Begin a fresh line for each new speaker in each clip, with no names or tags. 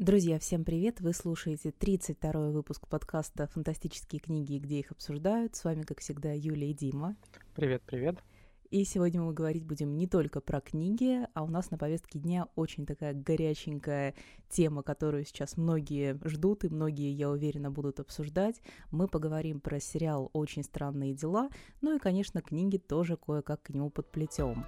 Друзья, всем привет! Вы слушаете 32-й выпуск подкаста «Фантастические книги, где их обсуждают». С вами, как всегда, Юлия и Дима.
Привет, привет.
И сегодня мы говорить будем не только про книги, а у нас на повестке дня очень такая горяченькая тема, которую сейчас многие ждут и многие, я уверена, будут обсуждать. Мы поговорим про сериал «Очень странные дела», ну и, конечно, книги тоже кое-как к нему подплетем.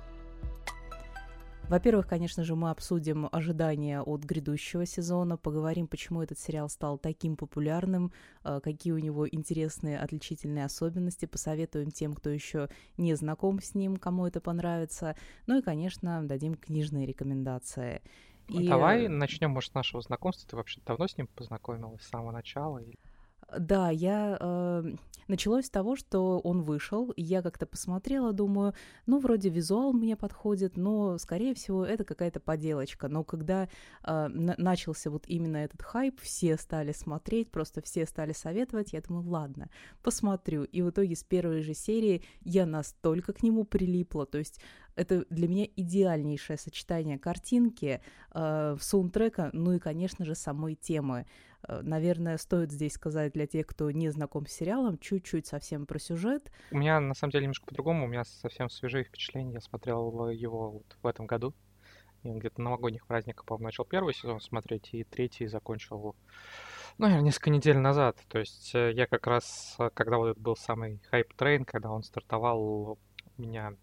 Во-первых, конечно же, мы обсудим ожидания от грядущего сезона, поговорим, почему этот сериал стал таким популярным, э, какие у него интересные отличительные особенности, посоветуем тем, кто еще не знаком с ним, кому это понравится, ну и, конечно, дадим книжные рекомендации.
И... Давай начнем, может, с нашего знакомства. Ты вообще давно с ним познакомилась с самого начала? Или...
Да, я э, началось с того, что он вышел, я как-то посмотрела, думаю, ну, вроде визуал мне подходит, но, скорее всего, это какая-то поделочка. Но когда э, начался вот именно этот хайп, все стали смотреть, просто все стали советовать, я думаю, ладно, посмотрю. И в итоге с первой же серии я настолько к нему прилипла, то есть это для меня идеальнейшее сочетание картинки, э, саундтрека, ну и, конечно же, самой темы. Э, наверное, стоит здесь сказать для тех, кто не знаком с сериалом, чуть-чуть совсем про сюжет.
У меня, на самом деле, немножко по-другому. У меня совсем свежие впечатления. Я смотрел его вот в этом году. Я где-то на новогодних праздниках, по-моему, начал первый сезон смотреть, и третий закончил, ну, несколько недель назад. То есть э, я как раз, э, когда вот был самый hype train, когда он стартовал, меня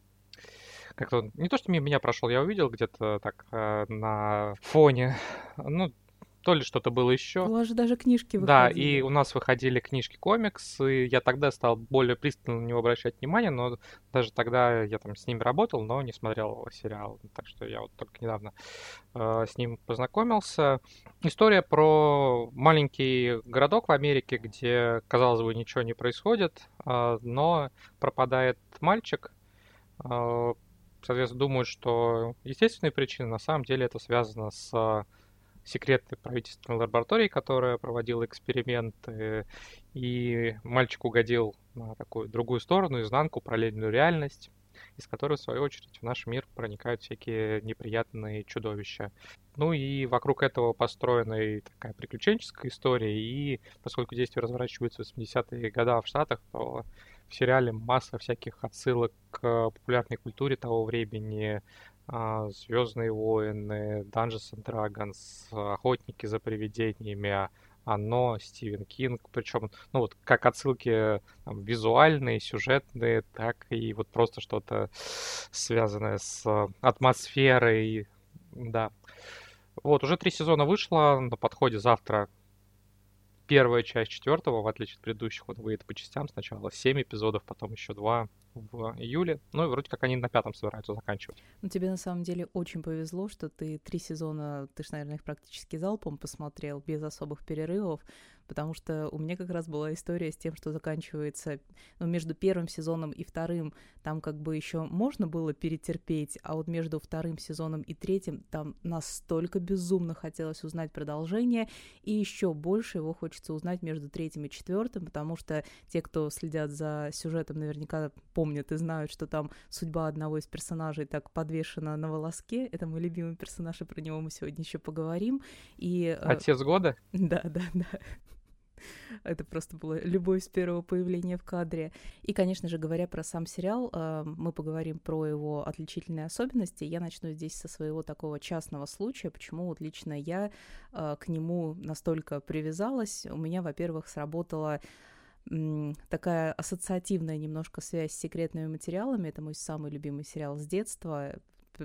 как-то не то, что мимо меня прошел, я увидел где-то так на фоне, ну, то ли что-то было еще.
У вас же даже книжки
выходили. Да, и у нас выходили книжки комикс, и я тогда стал более пристально на него обращать внимание, но даже тогда я там с ними работал, но не смотрел сериал, так что я вот только недавно э, с ним познакомился. История про маленький городок в Америке, где, казалось бы, ничего не происходит, э, но пропадает мальчик, э, соответственно, думают, что естественные причины, на самом деле это связано с секретной правительственной лаборатории, которая проводила эксперименты, и мальчик угодил на такую другую сторону, изнанку, параллельную реальность, из которой, в свою очередь, в наш мир проникают всякие неприятные чудовища. Ну и вокруг этого построена и такая приключенческая история, и поскольку действие разворачивается в 80-е годы в Штатах, то в сериале масса всяких отсылок к популярной культуре того времени, Звездные войны, Dungeons and Dragons, Охотники за привидениями, оно, Стивен Кинг, причем, ну вот, как отсылки там, визуальные, сюжетные, так и вот просто что-то связанное с атмосферой, да. Вот, уже три сезона вышло, на подходе завтра первая часть четвертого, в отличие от предыдущих, он выйдет по частям. Сначала семь эпизодов, потом еще два в июле. Ну и вроде как они на пятом собираются заканчивать.
Ну тебе на самом деле очень повезло, что ты три сезона, ты ж, наверное, их практически залпом посмотрел, без особых перерывов потому что у меня как раз была история с тем, что заканчивается, ну, между первым сезоном и вторым там как бы еще можно было перетерпеть, а вот между вторым сезоном и третьим там настолько безумно хотелось узнать продолжение, и еще больше его хочется узнать между третьим и четвертым, потому что те, кто следят за сюжетом, наверняка помнят и знают, что там судьба одного из персонажей так подвешена на волоске. Это мой любимый персонаж, и про него мы сегодня еще поговорим. И,
э, Отец года?
Да, да, да. Это просто было любовь с первого появления в кадре. И, конечно же, говоря про сам сериал, э, мы поговорим про его отличительные особенности. Я начну здесь со своего такого частного случая, почему вот лично я э, к нему настолько привязалась. У меня, во-первых, сработала такая ассоциативная немножко связь с секретными материалами. Это мой самый любимый сериал с детства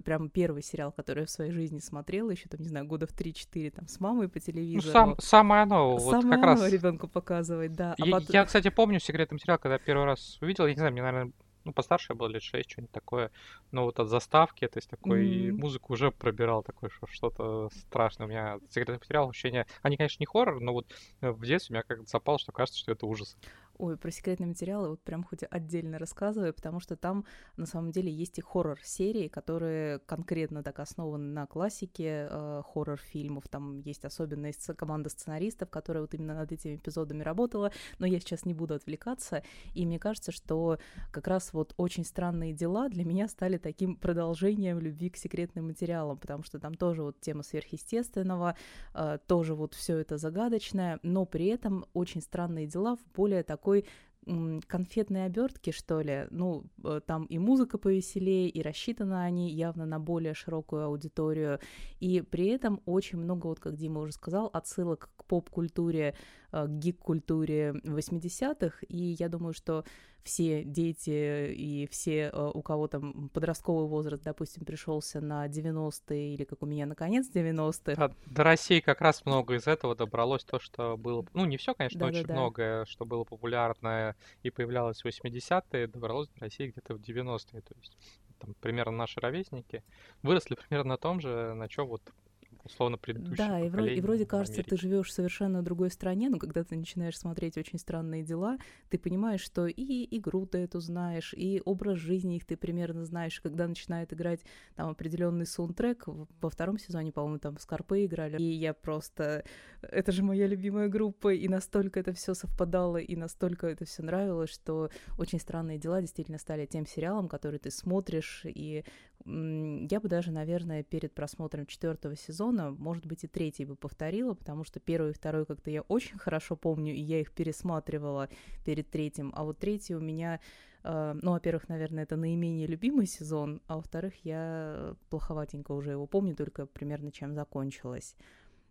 прям первый сериал, который я в своей жизни смотрела, еще там, не знаю, года в 3-4, там, с мамой по телевизору. Ну,
сам, самое оно,
вот самое как оно раз... ребенку показывать, да.
А я, потом... я, кстати, помню секретный материал, когда первый раз увидел, я не знаю, мне, наверное, ну, постарше я был, лет 6, что-нибудь такое. Но вот от заставки, то есть такой mm-hmm. музыку уже пробирал, такое, что что-то страшное. У меня секретный материал ощущение... Они, конечно, не хоррор, но вот в детстве у меня как-то запало, что кажется, что это ужас.
Ой, про секретные материалы вот прям хоть отдельно рассказываю, потому что там на самом деле есть и хоррор-серии, которые конкретно так основаны на классике э, хоррор-фильмов. Там есть особенная команда сценаристов, которая вот именно над этими эпизодами работала, но я сейчас не буду отвлекаться. И мне кажется, что как раз вот очень странные дела для меня стали таким продолжением любви к секретным материалам, потому что там тоже вот тема сверхъестественного, э, тоже вот все это загадочное, но при этом очень странные дела в более так такой конфетной обертки, что ли. Ну, э, там и музыка повеселее, и рассчитаны они явно на более широкую аудиторию. И при этом очень много, вот как Дима уже сказал, отсылок к поп-культуре, э, к гик-культуре 80-х. И я думаю, что все дети и все, э, у кого там подростковый возраст, допустим, пришелся на 90-е или как у меня, наконец, 90-х.
А, до России как раз много из этого добралось, то, что было... Ну, не все, конечно, да, очень да, да. многое, что было популярное и появлялось в 80-е, добралось до России где-то в 90-е. То есть там примерно наши ровесники выросли примерно на том же, на чем вот условно предыдущее
Да, и вроде, и вроде кажется, ты живешь в совершенно другой стране, но когда ты начинаешь смотреть очень странные дела, ты понимаешь, что и игру ты эту знаешь, и образ жизни их ты примерно знаешь. Когда начинает играть там определенный саундтрек, во втором сезоне, по-моему, там в Скорпы играли, и я просто... Это же моя любимая группа, и настолько это все совпадало, и настолько это все нравилось, что очень странные дела действительно стали тем сериалом, который ты смотришь, и я бы даже, наверное, перед просмотром четвертого сезона, может быть, и третий бы повторила, потому что первый и второй как-то я очень хорошо помню, и я их пересматривала перед третьим. А вот третий у меня, э, ну, во-первых, наверное, это наименее любимый сезон, а во-вторых, я плоховатенько уже его помню, только примерно чем закончилось.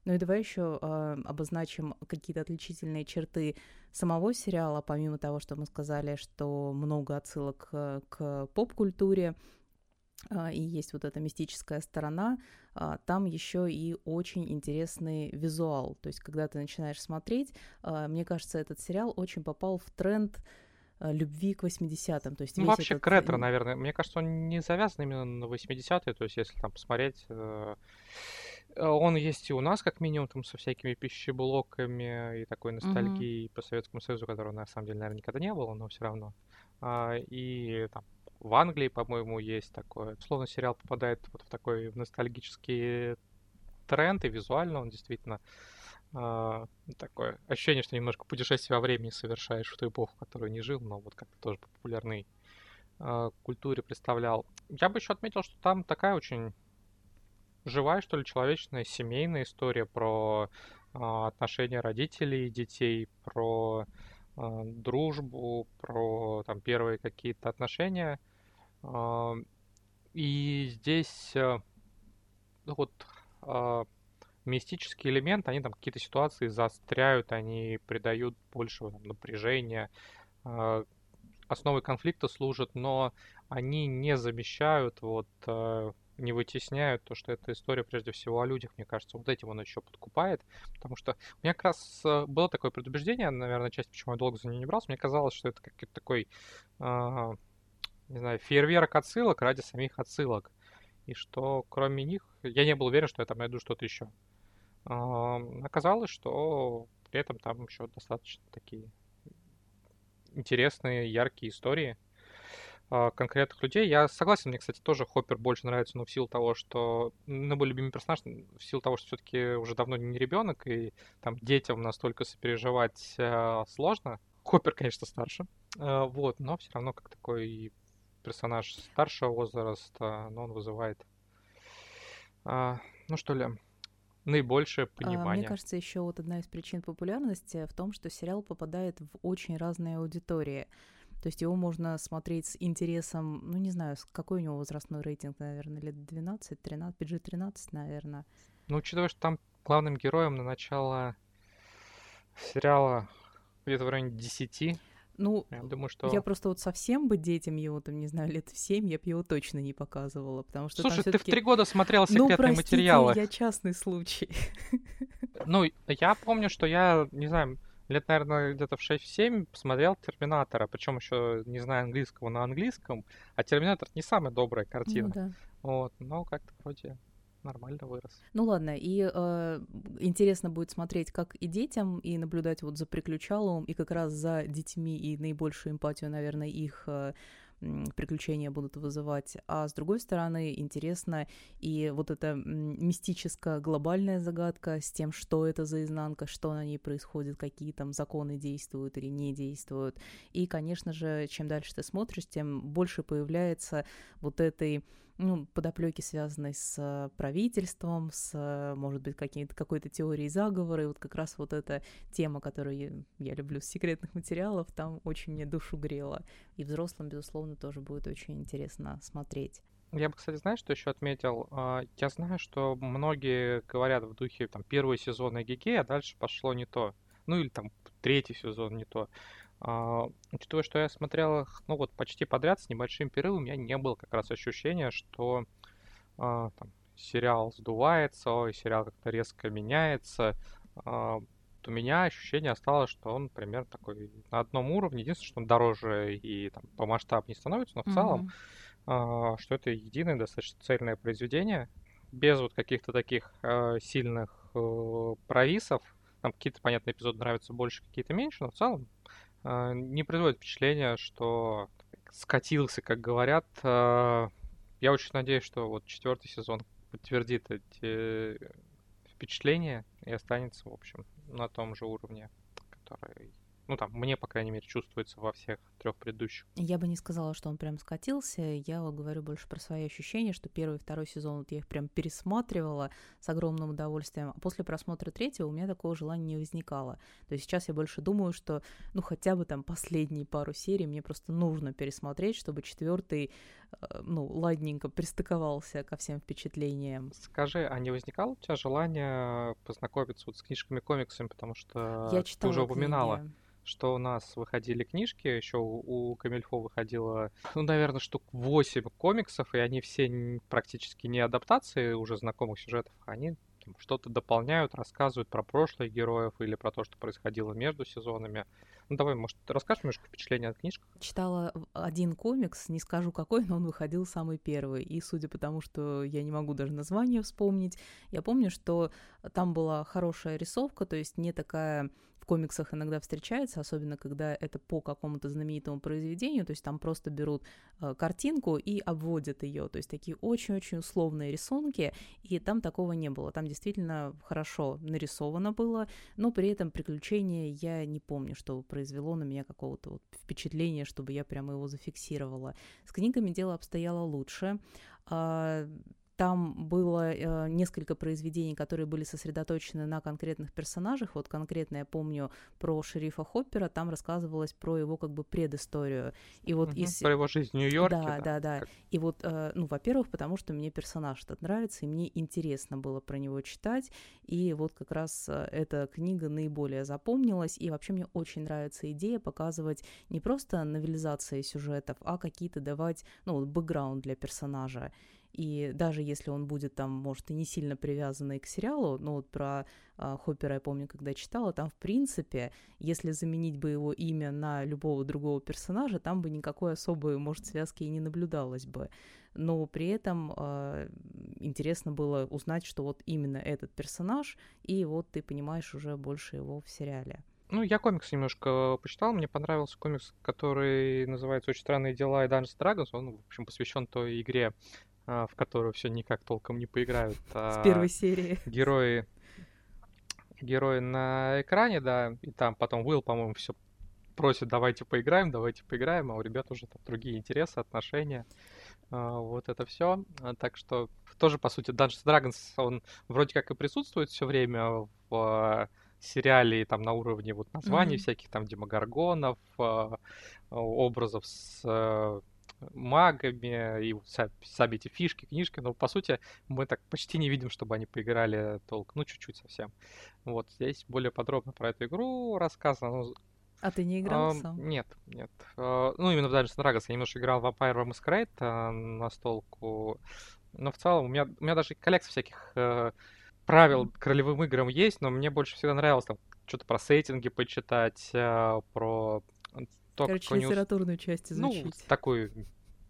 Ну и давай еще э, обозначим какие-то отличительные черты самого сериала, помимо того, что мы сказали, что много отсылок к, к поп-культуре, и есть вот эта мистическая сторона, а, там еще и очень интересный визуал. То есть, когда ты начинаешь смотреть, а, мне кажется, этот сериал очень попал в тренд любви к 80-м. То есть
ну, вообще этот... к ретро, наверное. Мне кажется, он не завязан именно на 80-е. То есть, если там посмотреть, э, он есть и у нас, как минимум, там со всякими пищеблоками и такой ностальгией mm-hmm. по Советскому Союзу, которого на самом деле, наверное, никогда не было, но все равно. И там в Англии, по-моему, есть такое. Словно сериал попадает вот в такой ностальгический тренд, и визуально он действительно э, такое ощущение, что немножко путешествие во времени совершаешь в ту эпоху, в которой не жил, но вот как-то тоже по популярной э, культуре представлял. Я бы еще отметил, что там такая очень живая, что ли, человечная, семейная история про э, отношения родителей и детей, про дружбу, про там первые какие-то отношения – и здесь э, ну, вот а, мистический элемент, они там какие-то ситуации заостряют, они придают больше там, напряжения, а, основой конфликта служат, но они не замещают, вот, э, не вытесняют то, что эта история прежде всего о людях, мне кажется. Вот этим он еще подкупает, потому что у меня как раз э, было такое предубеждение, наверное, часть, почему я долго за нее не брался, мне казалось, что это какой-то такой а, не знаю, фейерверк отсылок ради самих отсылок. И что кроме них, я не был уверен, что я там найду что-то еще. Оказалось, что при этом там еще достаточно такие интересные, яркие истории а, конкретных людей. Я согласен, мне, кстати, тоже Хоппер больше нравится, но в силу того, что ну, мой любимый персонаж, в силу того, что все-таки уже давно не ребенок, и там детям настолько сопереживать э, сложно. Хоппер, конечно, старше, э, вот, но все равно как такой персонаж старшего возраста, но он вызывает, а, ну что ли, наибольшее понимание. А,
мне кажется, еще вот одна из причин популярности в том, что сериал попадает в очень разные аудитории. То есть его можно смотреть с интересом, ну не знаю, какой у него возрастной рейтинг, наверное, лет 12, 13, PG-13, наверное.
Ну, учитывая, что там главным героем на начало сериала где-то в районе 10,
ну, я думаю, что... Я просто вот совсем бы детям его, там, не знаю, лет в семь, я бы его точно не показывала, потому что
Слушай, ты в три года смотрел ну, секретные ну, простите, материалы.
я частный случай.
Ну, я помню, что я, не знаю, лет, наверное, где-то в 6-7 посмотрел Терминатора, причем еще не знаю английского на английском, а Терминатор не самая добрая картина. Ну, да. Вот, но как-то вроде нормально вырос.
Ну ладно, и э, интересно будет смотреть, как и детям, и наблюдать вот за приключаловым, и как раз за детьми, и наибольшую эмпатию, наверное, их э, приключения будут вызывать. А с другой стороны, интересно и вот эта мистическая глобальная загадка с тем, что это за изнанка, что на ней происходит, какие там законы действуют или не действуют. И, конечно же, чем дальше ты смотришь, тем больше появляется вот этой ну, подоплеки, связанной с правительством, с, может быть, какой-то теорией заговора. И вот как раз вот эта тема, которую я люблю с секретных материалов, там очень мне душу грела. И взрослым, безусловно, тоже будет очень интересно смотреть.
Я бы, кстати, знаешь, что еще отметил? А, я знаю, что многие говорят в духе там первый сезон Эгиге, а дальше пошло не то. Ну или там третий сезон не то. А, учитывая, что я смотрел их, ну вот почти подряд с небольшим перерывом, у меня не было как раз ощущения, что а, там, сериал сдувается, ой, сериал как-то резко меняется. А, у меня ощущение осталось, что он примерно такой на одном уровне. Единственное, что он дороже и там, по масштабу не становится, но в mm-hmm. целом, что это единое достаточно цельное произведение, без вот каких-то таких сильных а, провисов. Там какие-то, понятные эпизоды нравятся больше, какие-то меньше, но в целом не производит впечатления, что скатился, как говорят. А, я очень надеюсь, что вот четвертый сезон подтвердит эти впечатления и останется, в общем, на том же уровне, который ну, там, мне, по крайней мере, чувствуется во всех трех предыдущих.
Я бы не сказала, что он прям скатился. Я вот говорю больше про свои ощущения, что первый и второй сезон вот я их прям пересматривала с огромным удовольствием. А после просмотра третьего у меня такого желания не возникало. То есть сейчас я больше думаю, что, ну, хотя бы там последние пару серий мне просто нужно пересмотреть, чтобы четвертый, э, ну, ладненько пристыковался ко всем впечатлениям.
Скажи, а не возникало у тебя желание познакомиться вот с книжками, комиксами, потому что
я
ты уже упоминала? Книги что у нас выходили книжки, еще у, у Камильфо выходило, ну, наверное, штук 8 комиксов, и они все практически не адаптации уже знакомых сюжетов, они что-то дополняют, рассказывают про прошлых героев или про то, что происходило между сезонами. Ну давай, может, расскажешь немножко впечатление от книжек?
Читала один комикс, не скажу какой, но он выходил самый первый. И судя по тому, что я не могу даже название вспомнить, я помню, что там была хорошая рисовка, то есть не такая в комиксах иногда встречается, особенно когда это по какому-то знаменитому произведению, то есть там просто берут э, картинку и обводят ее, то есть такие очень-очень условные рисунки, и там такого не было. Там действительно хорошо нарисовано было, но при этом приключения я не помню, что произвело на меня какого-то вот впечатления, чтобы я прямо его зафиксировала. С книгами дело обстояло лучше. Там было э, несколько произведений, которые были сосредоточены на конкретных персонажах. Вот конкретно я помню про шерифа Хоппера, там рассказывалось про его как бы предысторию.
И вот угу, из... Про его жизнь в Нью-Йорке.
Да, да, да. Как... И вот, э, ну, во-первых, потому что мне персонаж этот нравится, и мне интересно было про него читать. И вот как раз э, эта книга наиболее запомнилась. И вообще мне очень нравится идея показывать не просто новелизации сюжетов, а какие-то давать, ну, вот бэкграунд для персонажа. И даже если он будет там, может, и не сильно привязанный к сериалу, но вот про а, Хоппера я помню, когда читала, там, в принципе, если заменить бы его имя на любого другого персонажа, там бы никакой особой, может, связки и не наблюдалось бы. Но при этом э, интересно было узнать, что вот именно этот персонаж, и вот ты понимаешь уже больше его в сериале.
Ну, я комикс немножко почитал, мне понравился комикс, который называется «Очень странные дела» и Dungeons Dragons, он, в общем, посвящен той игре, в которую все никак толком не поиграют.
А С первой серии.
Герои, герои на экране, да, и там потом Уилл, по-моему, все просит, давайте поиграем, давайте поиграем, а у ребят уже там другие интересы, отношения, а, вот это все. Так что тоже, по сути, Dungeons Dragons, он вроде как и присутствует все время в сериале там на уровне вот названий mm-hmm. всяких там демогоргонов, образов с магами и сами эти фишки, книжки, но по сути мы так почти не видим, чтобы они поиграли толк, ну чуть-чуть совсем. Вот здесь более подробно про эту игру рассказано. Ну,
а ты не играл а, сам?
Нет, нет. А, ну, именно в Dungeons Dragons я немножко играл в Vampire Masquerade а, на столку. Но в целом у меня, у меня даже коллекция всяких э, правил к ролевым играм есть, но мне больше всегда нравилось там что-то про сеттинги почитать, э, про
то, Короче, как литературную часть
изучить. Ну, такую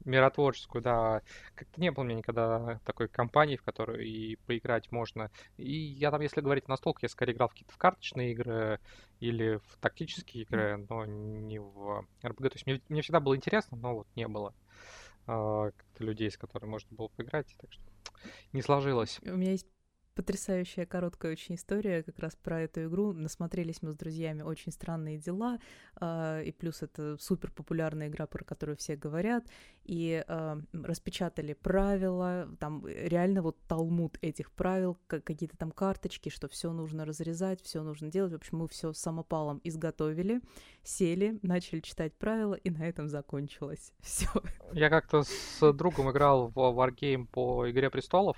миротворческую, да. Как-то не было у меня никогда такой компании, в которой и поиграть можно. И я там, если говорить настолько, я скорее играл в какие-то в карточные игры или в тактические игры, но не в РПГ. То есть мне, мне всегда было интересно, но вот не было э, людей, с которыми можно было поиграть, так что не сложилось.
У меня есть потрясающая короткая очень история как раз про эту игру. Насмотрелись мы с друзьями очень странные дела, э, и плюс это супер популярная игра, про которую все говорят, и э, распечатали правила, там реально вот талмуд этих правил, какие-то там карточки, что все нужно разрезать, все нужно делать. В общем, мы все самопалом изготовили, сели, начали читать правила, и на этом закончилось. Все.
Я как-то с другом играл в Wargame по Игре престолов.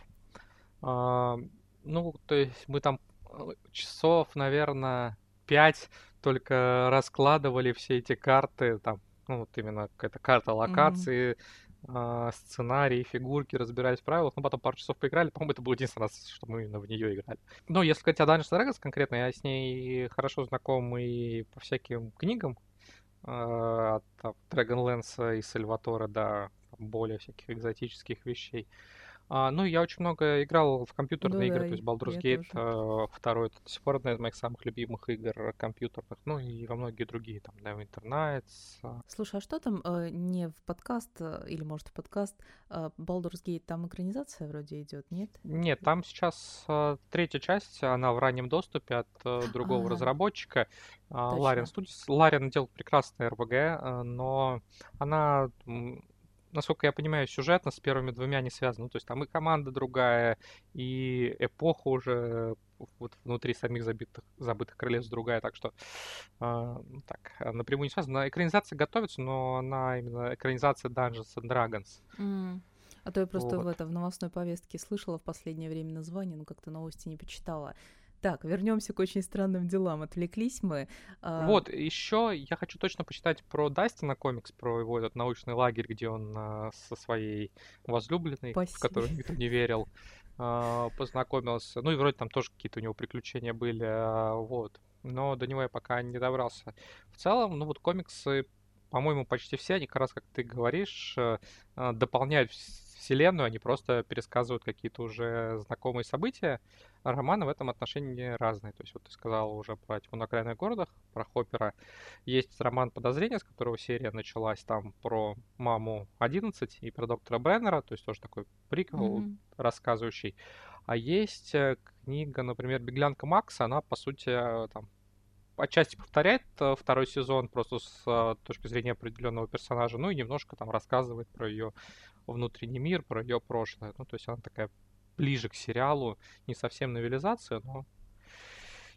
Ну, то есть мы там э, часов, наверное, пять только раскладывали все эти карты, там, ну, вот именно какая-то карта локации, mm-hmm. э, сценарий, фигурки, разбирались в правилах, ну, потом пару часов поиграли, по-моему, это был единственный раз, что мы именно в нее играли. Но если сказать о Dungeons Dragons конкретно, я с ней хорошо знаком и по всяким книгам, э, от Dragonlance и Сальватора до более всяких экзотических вещей. А, ну, я очень много играл в компьютерные ну, игры, да, то есть Baldur's Gate э, второй, это до сих пор одна из моих самых любимых игр компьютерных, ну и во многие другие, там, Neverwinter Nights.
Э. Слушай, а что там э, не в подкаст, э, или может в подкаст, э, Baldur's Gate, там экранизация вроде идет, нет?
Нет, там сейчас третья часть, она в раннем доступе от э, другого а, разработчика, Larian Studios. Делал прекрасный RPG, э, но она насколько я понимаю, сюжетно с первыми двумя не связано. Ну, то есть там и команда другая, и эпоха уже вот внутри самих забитых, забытых королевств другая, так что э, так, напрямую не связано. Экранизация готовится, но она именно экранизация Dungeons and Dragons.
Mm. А то я просто вот. в, это, в новостной повестке слышала в последнее время название, но как-то новости не почитала. Так, вернемся к очень странным делам. Отвлеклись мы.
А, вот, еще я хочу точно почитать про Дастина комикс, про его этот научный лагерь, где он а, со своей возлюбленной, Спасибо. в которую никто не верил, а, познакомился. Ну и вроде там тоже какие-то у него приключения были, вот. Но до него я пока не добрался. В целом, ну вот комиксы, по-моему, почти все, они как раз, как ты говоришь, дополняют вселенную, они просто пересказывают какие-то уже знакомые события. А романы в этом отношении разные. То есть вот ты сказал уже про «Тьму на окраинных городах», про Хоппера. Есть роман «Подозрение», с которого серия началась там про маму 11 и про доктора Бреннера, то есть тоже такой приквел mm-hmm. рассказывающий. А есть э, книга, например, «Беглянка Макса», она, по сути, э, там, отчасти повторяет э, второй сезон просто с точки зрения определенного персонажа, ну и немножко там рассказывает про ее внутренний мир, про ее прошлое. Ну, то есть она такая ближе к сериалу, не совсем новелизация, но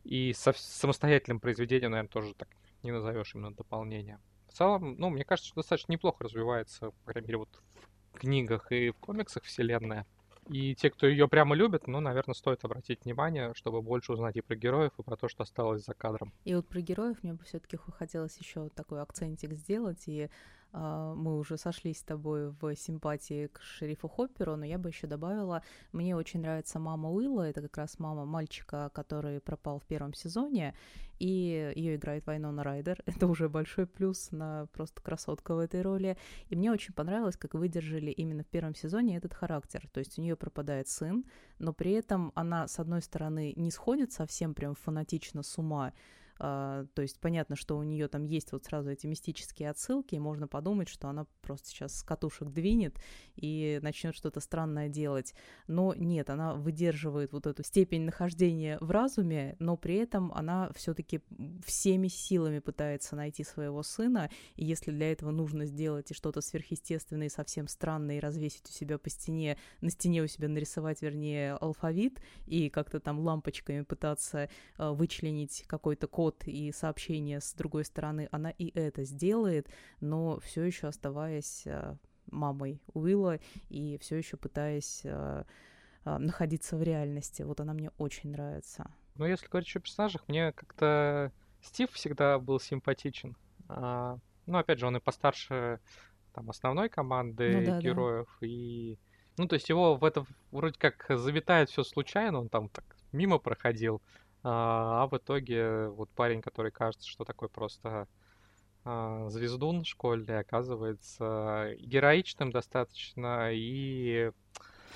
и со самостоятельным произведением, наверное, тоже так не назовешь именно дополнение. В целом, ну, мне кажется, что достаточно неплохо развивается, по крайней мере, вот в книгах и в комиксах вселенная. И те, кто ее прямо любит, ну, наверное, стоит обратить внимание, чтобы больше узнать и про героев, и про то, что осталось за кадром.
И вот про героев мне бы все-таки хотелось еще такой акцентик сделать и мы уже сошлись с тобой в симпатии к шерифу Хопперу, но я бы еще добавила, мне очень нравится мама Уилла, это как раз мама мальчика, который пропал в первом сезоне, и ее играет Вайнона Райдер, это уже большой плюс, на просто красотка в этой роли, и мне очень понравилось, как выдержали именно в первом сезоне этот характер, то есть у нее пропадает сын, но при этом она, с одной стороны, не сходит совсем прям фанатично с ума, а, то есть понятно, что у нее там есть вот сразу эти мистические отсылки, и можно подумать, что она просто сейчас с катушек двинет и начнет что-то странное делать. Но нет, она выдерживает вот эту степень нахождения в разуме, но при этом она все-таки всеми силами пытается найти своего сына, и если для этого нужно сделать и что-то сверхъестественное и совсем странное, и развесить у себя по стене, на стене у себя нарисовать, вернее, алфавит, и как-то там лампочками пытаться э, вычленить какой-то код, код и сообщение с другой стороны, она и это сделает, но все еще оставаясь э, мамой Уилла и все еще пытаясь э, э, находиться в реальности. Вот она мне очень нравится.
Ну, если говорить о персонажах, мне как-то Стив всегда был симпатичен. А, ну, опять же, он и постарше там основной команды ну, да, героев. Да. И. Ну, то есть его в это вроде как завитает все случайно, он там так мимо проходил. А, а в итоге вот парень, который кажется, что такой просто а, звездун школьный оказывается героичным достаточно и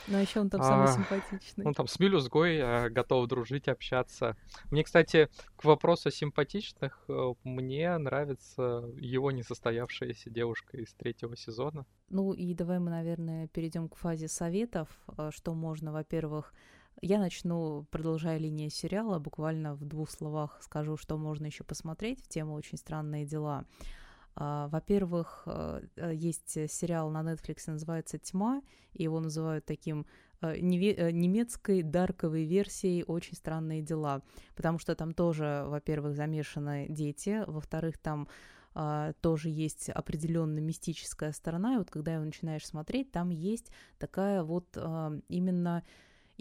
но еще он там самый а, симпатичный.
Он там с мелюзгой а, готов дружить, общаться. Мне, кстати, к вопросу о симпатичных, э, мне нравится его несостоявшаяся девушка из третьего сезона.
Ну и давай мы, наверное, перейдем к фазе советов, э, что можно, во-первых, я начну, продолжая линию сериала, буквально в двух словах скажу, что можно еще посмотреть в тему «Очень странные дела». А, во-первых, э, э, есть сериал на Netflix, называется «Тьма», и его называют таким э, немецкой дарковой версией «Очень странные дела», потому что там тоже, во-первых, замешаны дети, во-вторых, там Uh, тоже есть определенная мистическая сторона, и вот когда его начинаешь смотреть, там есть такая вот uh, именно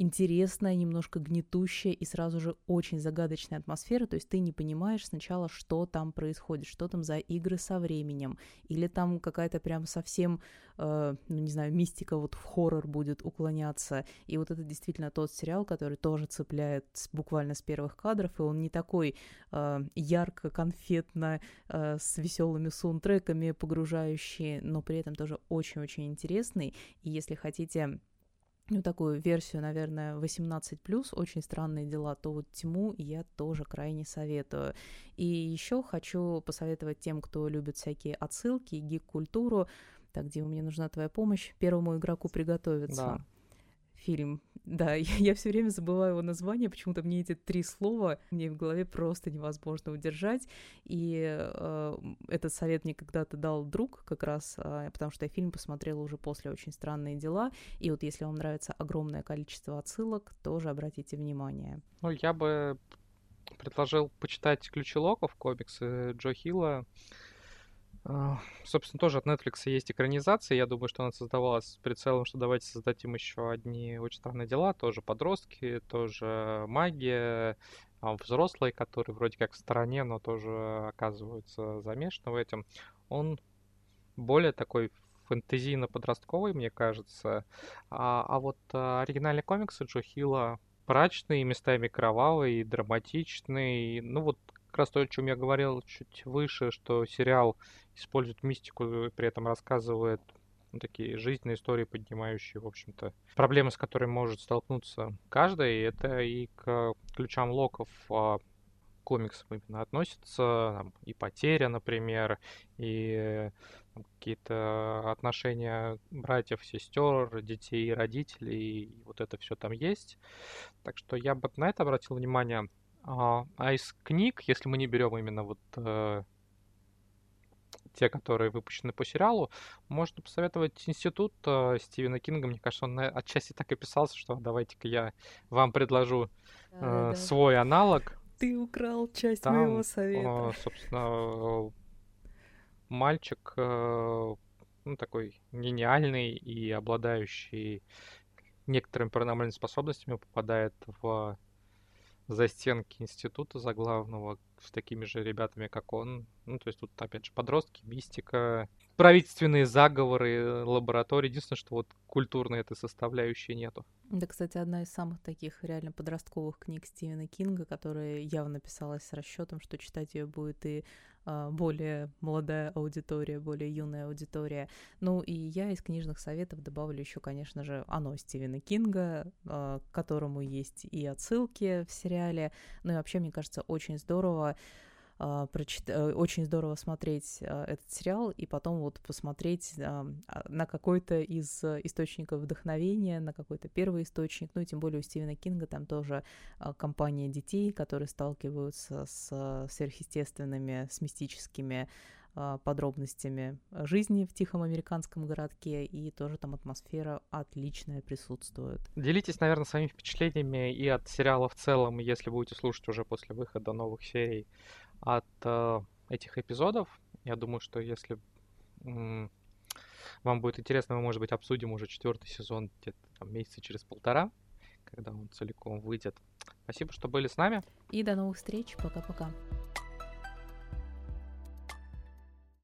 интересная, немножко гнетущая и сразу же очень загадочная атмосфера, то есть ты не понимаешь сначала, что там происходит, что там за игры со временем, или там какая-то прям совсем, э, ну не знаю, мистика вот в хоррор будет уклоняться, и вот это действительно тот сериал, который тоже цепляет буквально с первых кадров, и он не такой э, ярко-конфетно, э, с веселыми саундтреками погружающий, но при этом тоже очень-очень интересный, и если хотите ну, такую версию, наверное, 18+, очень странные дела, то вот Тьму я тоже крайне советую. И еще хочу посоветовать тем, кто любит всякие отсылки, гик-культуру, так, Дима, мне нужна твоя помощь, первому игроку приготовиться. Да фильм. Да, я, я все время забываю его название, почему-то мне эти три слова мне в голове просто невозможно удержать. И э, этот совет мне когда-то дал друг как раз, э, потому что я фильм посмотрела уже после «Очень странные дела». И вот если вам нравится огромное количество отсылок, тоже обратите внимание.
Ну, я бы предложил почитать «Ключи локов», комиксы Джо Хилла. А, собственно, тоже от Netflix есть экранизация. Я думаю, что она создавалась с прицелом, что давайте создадим еще одни очень странные дела. Тоже подростки, тоже магия, а, взрослые, которые вроде как в стороне, но тоже оказываются замешаны в этом. Он более такой фэнтезийно-подростковый, мне кажется. А, а вот а, оригинальные комиксы Джо Хилла мрачный, местами кровавый, драматичный. Ну вот как раз то, о чем я говорил чуть выше, что сериал использует мистику, при этом рассказывает ну, такие жизненные истории, поднимающие, в общем-то, проблемы, с которыми может столкнуться каждый. И это и к ключам локов а, комиксам именно относится. Там, и потеря, например, и какие-то отношения братьев, сестер, детей, родителей. И вот это все там есть. Так что я бы на это обратил внимание. А, а из книг, если мы не берем именно вот э, те, которые выпущены по сериалу, можно посоветовать институт э, Стивена Кинга. Мне кажется, он отчасти так и писался, что давайте-ка я вам предложу э, да, да. свой аналог.
Ты украл часть Там, моего совета.
Э, собственно, мальчик э, ну, такой гениальный и обладающий некоторыми паранормальными способностями попадает в за стенки института заглавного с такими же ребятами, как он. Ну, то есть тут, опять же, подростки, мистика, правительственные заговоры, лаборатории. Единственное, что вот культурной этой составляющей нету.
Да, кстати, одна из самых таких реально подростковых книг Стивена Кинга, которая явно писалась с расчетом, что читать ее будет и а, более молодая аудитория, более юная аудитория. Ну и я из книжных советов добавлю еще, конечно же, оно Стивена Кинга, а, к которому есть и отсылки в сериале. Ну и вообще, мне кажется, очень здорово а, прочит... Э, очень здорово смотреть а, этот сериал и потом вот посмотреть а, на какой-то из источников вдохновения, на какой-то первый источник, ну и тем более у Стивена Кинга там тоже компания детей, которые сталкиваются с сверхъестественными, с мистическими подробностями жизни в тихом американском городке, и тоже там атмосфера отличная присутствует.
Делитесь, наверное, своими впечатлениями и от сериала в целом, если будете слушать уже после выхода новых серий от э, этих эпизодов. Я думаю, что если м- вам будет интересно, мы, может быть, обсудим уже четвертый сезон где-то там месяца через полтора, когда он целиком выйдет. Спасибо, что были с нами.
И до новых встреч. Пока-пока.